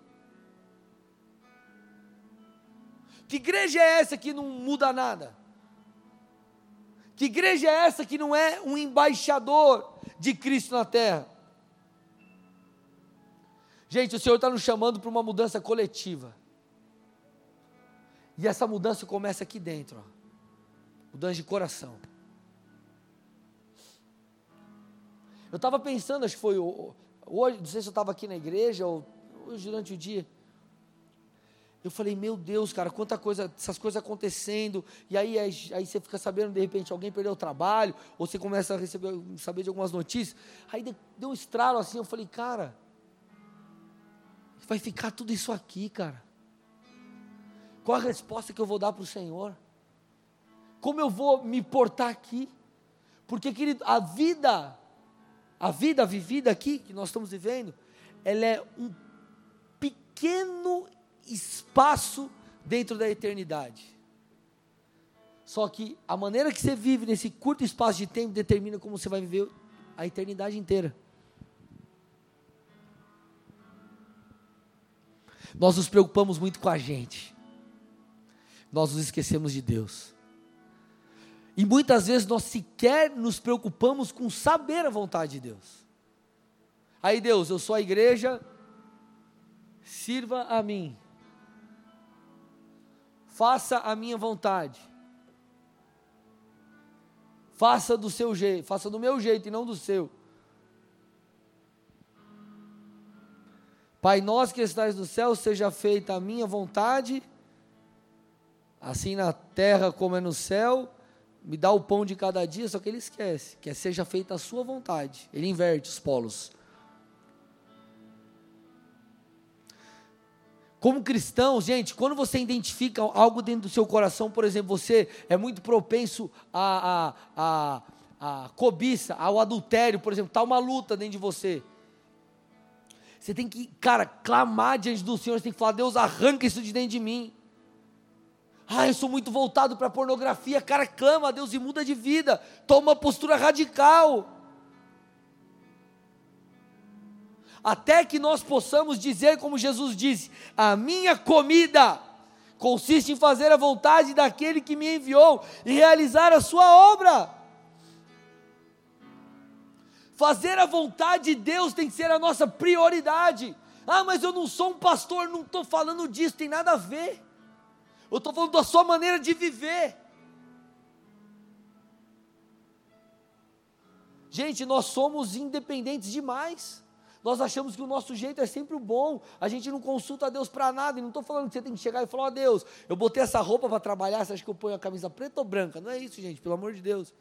Que igreja é essa que não muda nada? Que igreja é essa que não é um embaixador de Cristo na terra? Gente, o Senhor está nos chamando para uma mudança coletiva. E essa mudança começa aqui dentro, ó. mudança de coração. Eu estava pensando, acho que foi hoje, não sei se eu estava aqui na igreja ou hoje durante o dia. Eu falei, meu Deus, cara, quanta coisa, essas coisas acontecendo, e aí, aí, aí, você fica sabendo, de repente, alguém perdeu o trabalho, ou você começa a receber, saber de algumas notícias, aí deu um estralo assim, eu falei, cara, vai ficar tudo isso aqui, cara. Qual a resposta que eu vou dar para o Senhor? Como eu vou me portar aqui? Porque, querido, a vida A vida vivida aqui, que nós estamos vivendo, ela é um pequeno espaço dentro da eternidade. Só que a maneira que você vive nesse curto espaço de tempo determina como você vai viver a eternidade inteira. Nós nos preocupamos muito com a gente. Nós nos esquecemos de Deus. E muitas vezes nós sequer nos preocupamos com saber a vontade de Deus. Aí, Deus, eu sou a igreja, sirva a mim, faça a minha vontade, faça do seu jeito, faça do meu jeito e não do seu. Pai nosso que estás no céu, seja feita a minha vontade, assim na terra como é no céu, me dá o pão de cada dia, só que ele esquece, que é seja feita a sua vontade. Ele inverte os polos. Como cristão, gente, quando você identifica algo dentro do seu coração, por exemplo, você é muito propenso a, a, a, a cobiça, ao adultério, por exemplo, está uma luta dentro de você. Você tem que, cara, clamar diante do Senhor, você tem que falar, Deus, arranca isso de dentro de mim. Ah, eu sou muito voltado para pornografia. Cara, clama a Deus e muda de vida. Toma uma postura radical. Até que nós possamos dizer, como Jesus disse: A minha comida consiste em fazer a vontade daquele que me enviou e realizar a sua obra. Fazer a vontade de Deus tem que ser a nossa prioridade. Ah, mas eu não sou um pastor, não estou falando disso, tem nada a ver. Eu estou falando da sua maneira de viver. Gente, nós somos independentes demais. Nós achamos que o nosso jeito é sempre o bom. A gente não consulta a Deus para nada. E não estou falando que você tem que chegar e falar: Ó oh, Deus, eu botei essa roupa para trabalhar. Você acha que eu ponho a camisa preta ou branca? Não é isso, gente, pelo amor de Deus.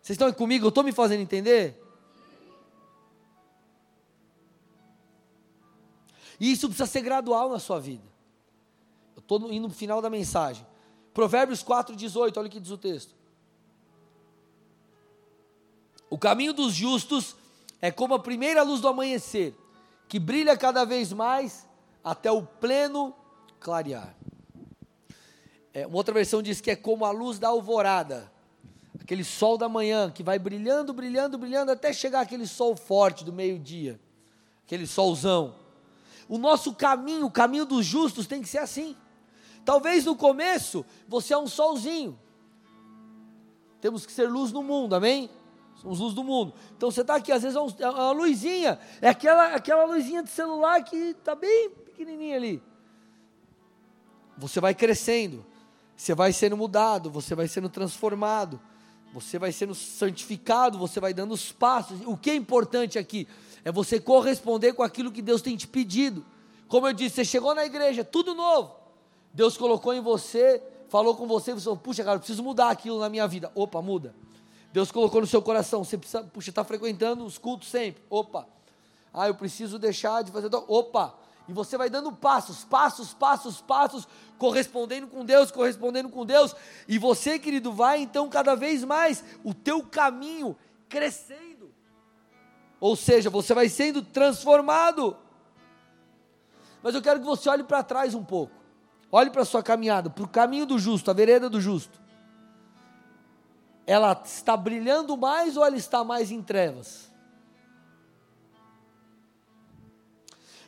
Vocês estão comigo? Eu estou me fazendo entender? E isso precisa ser gradual na sua vida. Eu estou indo no final da mensagem. Provérbios 4,18, olha o que diz o texto. O caminho dos justos é como a primeira luz do amanhecer, que brilha cada vez mais até o pleno clarear. É, uma outra versão diz que é como a luz da alvorada, aquele sol da manhã que vai brilhando, brilhando, brilhando até chegar aquele sol forte do meio-dia, aquele solzão. O nosso caminho, o caminho dos justos tem que ser assim. Talvez no começo você é um solzinho. Temos que ser luz no mundo, amém? Somos luz do mundo. Então você está aqui, às vezes é, é uma luzinha, é aquela, aquela luzinha de celular que está bem pequenininha ali. Você vai crescendo, você vai sendo mudado, você vai sendo transformado você vai sendo santificado, você vai dando os passos. O que é importante aqui é você corresponder com aquilo que Deus tem te pedido. Como eu disse, você chegou na igreja, tudo novo. Deus colocou em você, falou com você, você falou, puxa, cara, eu preciso mudar aquilo na minha vida. Opa, muda. Deus colocou no seu coração, você precisa, puxa, está frequentando os cultos sempre. Opa. Ah, eu preciso deixar de fazer. Opa, e você vai dando passos, passos, passos, passos, correspondendo com Deus, correspondendo com Deus. E você, querido, vai então cada vez mais o teu caminho crescendo. Ou seja, você vai sendo transformado. Mas eu quero que você olhe para trás um pouco. Olhe para a sua caminhada, para o caminho do justo, a vereda do justo. Ela está brilhando mais ou ela está mais em trevas?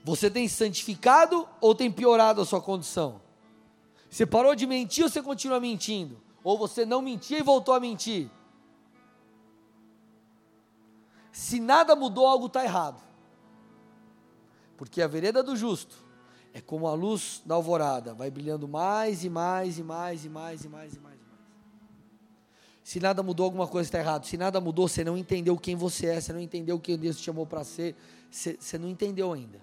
Você tem santificado ou tem piorado a sua condição? Você parou de mentir ou você continua mentindo? Ou você não mentia e voltou a mentir? Se nada mudou, algo está errado. Porque a vereda do justo é como a luz da alvorada, vai brilhando mais e mais e mais e mais e mais e mais. Se nada mudou, alguma coisa está errada. Se nada mudou, você não entendeu quem você é, você não entendeu o que Deus te chamou para ser, você, você não entendeu ainda.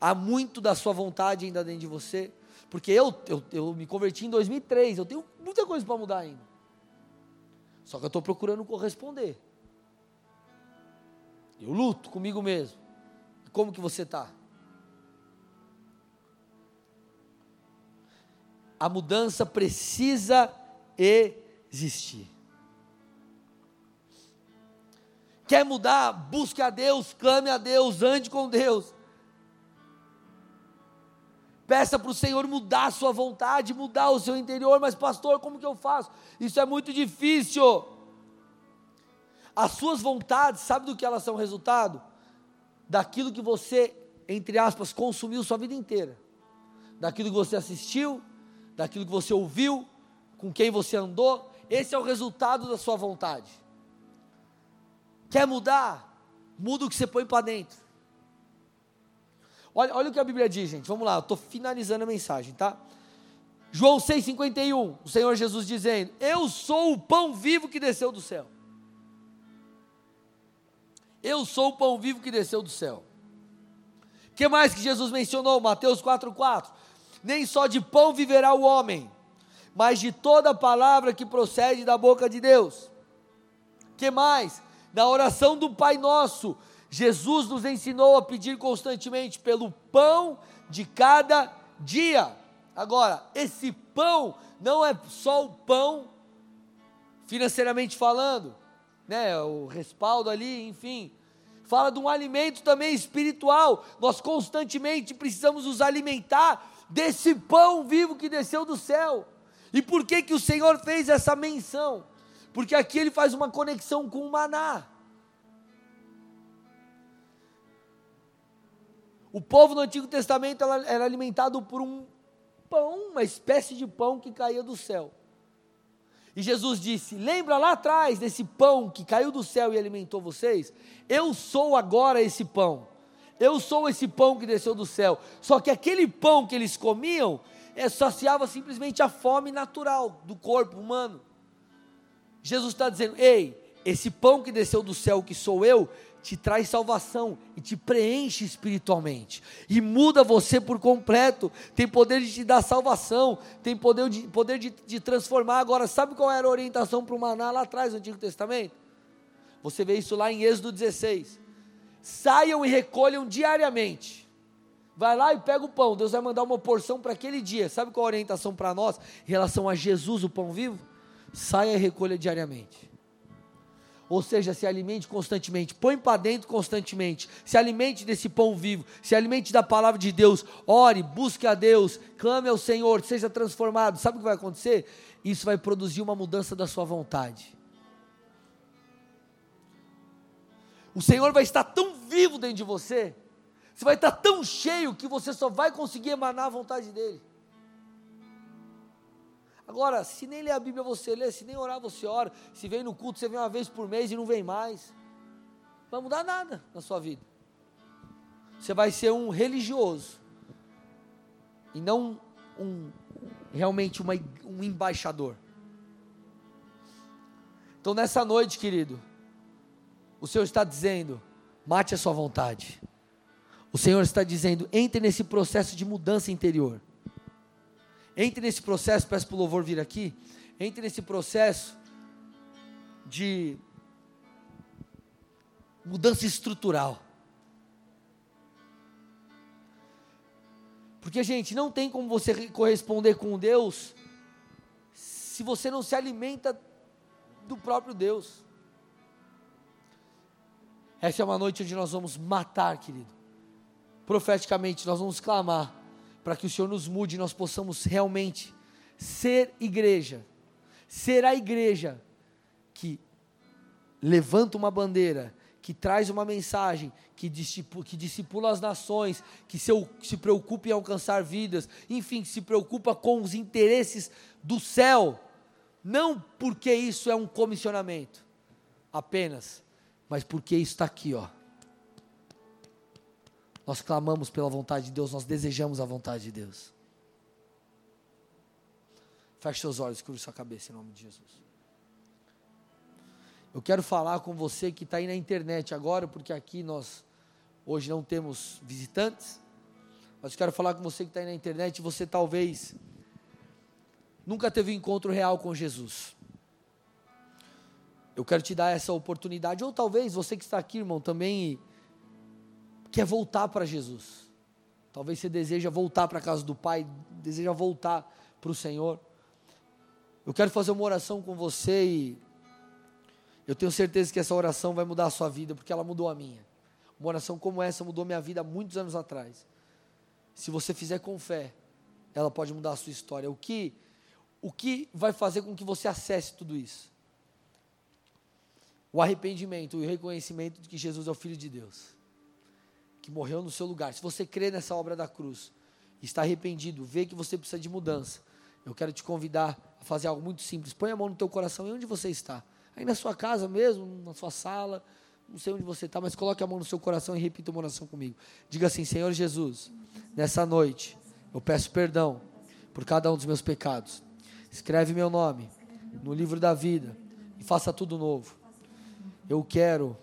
Há muito da sua vontade ainda dentro de você. Porque eu, eu, eu me converti em 2003, eu tenho muita coisa para mudar ainda. Só que eu estou procurando corresponder. Eu luto comigo mesmo. Como que você está? A mudança precisa existir. Quer mudar? Busque a Deus, clame a Deus, ande com Deus. Peça para o Senhor mudar a sua vontade, mudar o seu interior. Mas, pastor, como que eu faço? Isso é muito difícil. As suas vontades, sabe do que elas são resultado? Daquilo que você, entre aspas, consumiu sua vida inteira. Daquilo que você assistiu, daquilo que você ouviu, com quem você andou. Esse é o resultado da sua vontade. Quer mudar? Muda o que você põe para dentro. Olha, olha o que a Bíblia diz, gente. Vamos lá, eu estou finalizando a mensagem, tá? João 6,51, o Senhor Jesus dizendo: Eu sou o pão vivo que desceu do céu. Eu sou o pão vivo que desceu do céu. O que mais que Jesus mencionou? Mateus 4,4. Nem só de pão viverá o homem, mas de toda palavra que procede da boca de Deus. Que mais? Na oração do Pai Nosso, Jesus nos ensinou a pedir constantemente pelo pão de cada dia. Agora, esse pão não é só o pão financeiramente falando, né, o respaldo ali, enfim. Fala de um alimento também espiritual. Nós constantemente precisamos nos alimentar desse pão vivo que desceu do céu. E por que que o Senhor fez essa menção? Porque aqui ele faz uma conexão com o maná. O povo no Antigo Testamento era alimentado por um pão, uma espécie de pão que caía do céu. E Jesus disse: Lembra lá atrás desse pão que caiu do céu e alimentou vocês? Eu sou agora esse pão. Eu sou esse pão que desceu do céu. Só que aquele pão que eles comiam é, saciava simplesmente a fome natural do corpo humano. Jesus está dizendo: ei, esse pão que desceu do céu, que sou eu, te traz salvação e te preenche espiritualmente e muda você por completo. Tem poder de te dar salvação, tem poder de, poder de, de transformar. Agora, sabe qual era a orientação para o maná lá atrás no Antigo Testamento? Você vê isso lá em Êxodo 16. Saiam e recolham diariamente. Vai lá e pega o pão. Deus vai mandar uma porção para aquele dia. Sabe qual a orientação para nós em relação a Jesus, o pão vivo? Saia e recolha diariamente. Ou seja, se alimente constantemente, põe para dentro constantemente, se alimente desse pão vivo, se alimente da palavra de Deus, ore, busque a Deus, clame ao Senhor, seja transformado. Sabe o que vai acontecer? Isso vai produzir uma mudança da sua vontade. O Senhor vai estar tão vivo dentro de você, você vai estar tão cheio que você só vai conseguir emanar a vontade dEle. Agora, se nem ler a Bíblia você lê, se nem orar você ora, se vem no culto você vem uma vez por mês e não vem mais, não vai mudar nada na sua vida. Você vai ser um religioso e não um realmente uma, um embaixador. Então nessa noite, querido, o Senhor está dizendo: mate a sua vontade. O Senhor está dizendo: entre nesse processo de mudança interior. Entre nesse processo, peço para o louvor vir aqui. Entre nesse processo de mudança estrutural. Porque, gente, não tem como você corresponder com Deus se você não se alimenta do próprio Deus. Essa é uma noite onde nós vamos matar, querido. Profeticamente, nós vamos clamar para que o Senhor nos mude e nós possamos realmente ser igreja, ser a igreja que levanta uma bandeira, que traz uma mensagem, que discipula, que discipula as nações, que se, se preocupa em alcançar vidas, enfim, que se preocupa com os interesses do céu, não porque isso é um comissionamento apenas, mas porque isso está aqui, ó nós clamamos pela vontade de Deus, nós desejamos a vontade de Deus. Feche seus olhos, curva sua cabeça em nome de Jesus. Eu quero falar com você que está aí na internet agora, porque aqui nós hoje não temos visitantes, mas eu quero falar com você que está aí na internet você talvez nunca teve um encontro real com Jesus. Eu quero te dar essa oportunidade, ou talvez você que está aqui, irmão, também quer voltar para Jesus. Talvez você deseja voltar para a casa do Pai, deseja voltar para o Senhor. Eu quero fazer uma oração com você e Eu tenho certeza que essa oração vai mudar a sua vida, porque ela mudou a minha. Uma oração como essa mudou minha vida há muitos anos atrás. Se você fizer com fé, ela pode mudar a sua história. O que, o que vai fazer com que você acesse tudo isso? O arrependimento e o reconhecimento de que Jesus é o Filho de Deus, que morreu no seu lugar. Se você crê nessa obra da cruz, está arrependido, vê que você precisa de mudança, eu quero te convidar a fazer algo muito simples. Põe a mão no teu coração e onde você está. Aí na sua casa mesmo, na sua sala, não sei onde você está, mas coloque a mão no seu coração e repita uma oração comigo. Diga assim: Senhor Jesus, nessa noite eu peço perdão por cada um dos meus pecados. Escreve meu nome no livro da vida e faça tudo novo. Eu quero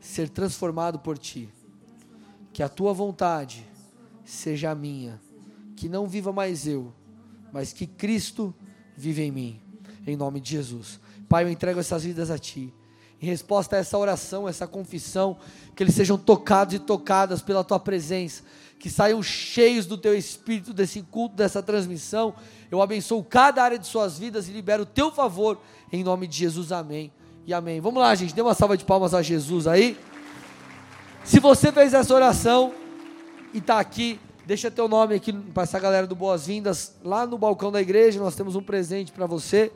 ser transformado por ti. Que a tua vontade seja a minha. Que não viva mais eu, mas que Cristo vive em mim. Em nome de Jesus. Pai, eu entrego essas vidas a ti em resposta a essa oração, essa confissão, que eles sejam tocados e tocadas pela tua presença, que saiam cheios do teu espírito desse culto, dessa transmissão. Eu abençoo cada área de suas vidas e libero o teu favor em nome de Jesus. Amém. E amém. Vamos lá, gente, dê uma salva de palmas a Jesus aí. Se você fez essa oração e está aqui, deixa teu nome aqui para essa galera do Boas-Vindas lá no balcão da igreja. Nós temos um presente para você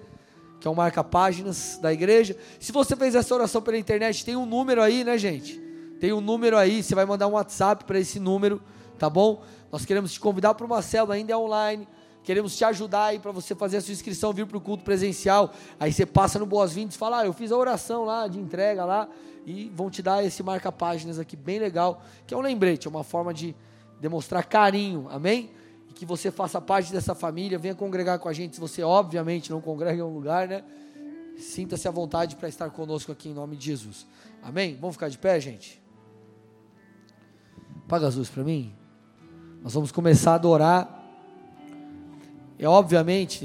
que é o marca-páginas da igreja. Se você fez essa oração pela internet, tem um número aí, né, gente? Tem um número aí, você vai mandar um WhatsApp para esse número, tá bom? Nós queremos te convidar para uma célula, ainda é online. Queremos te ajudar aí para você fazer a sua inscrição, vir para o culto presencial. Aí você passa no Boas-Vindas e fala: ah, eu fiz a oração lá de entrega lá. E vão te dar esse marca-páginas aqui bem legal, que é um lembrete, é uma forma de demonstrar carinho, amém? que você faça parte dessa família, venha congregar com a gente. Se você, obviamente, não congrega em um lugar, né? Sinta-se à vontade para estar conosco aqui em nome de Jesus. Amém? Vamos ficar de pé, gente? Paga as luzes para mim. Nós vamos começar a adorar. É obviamente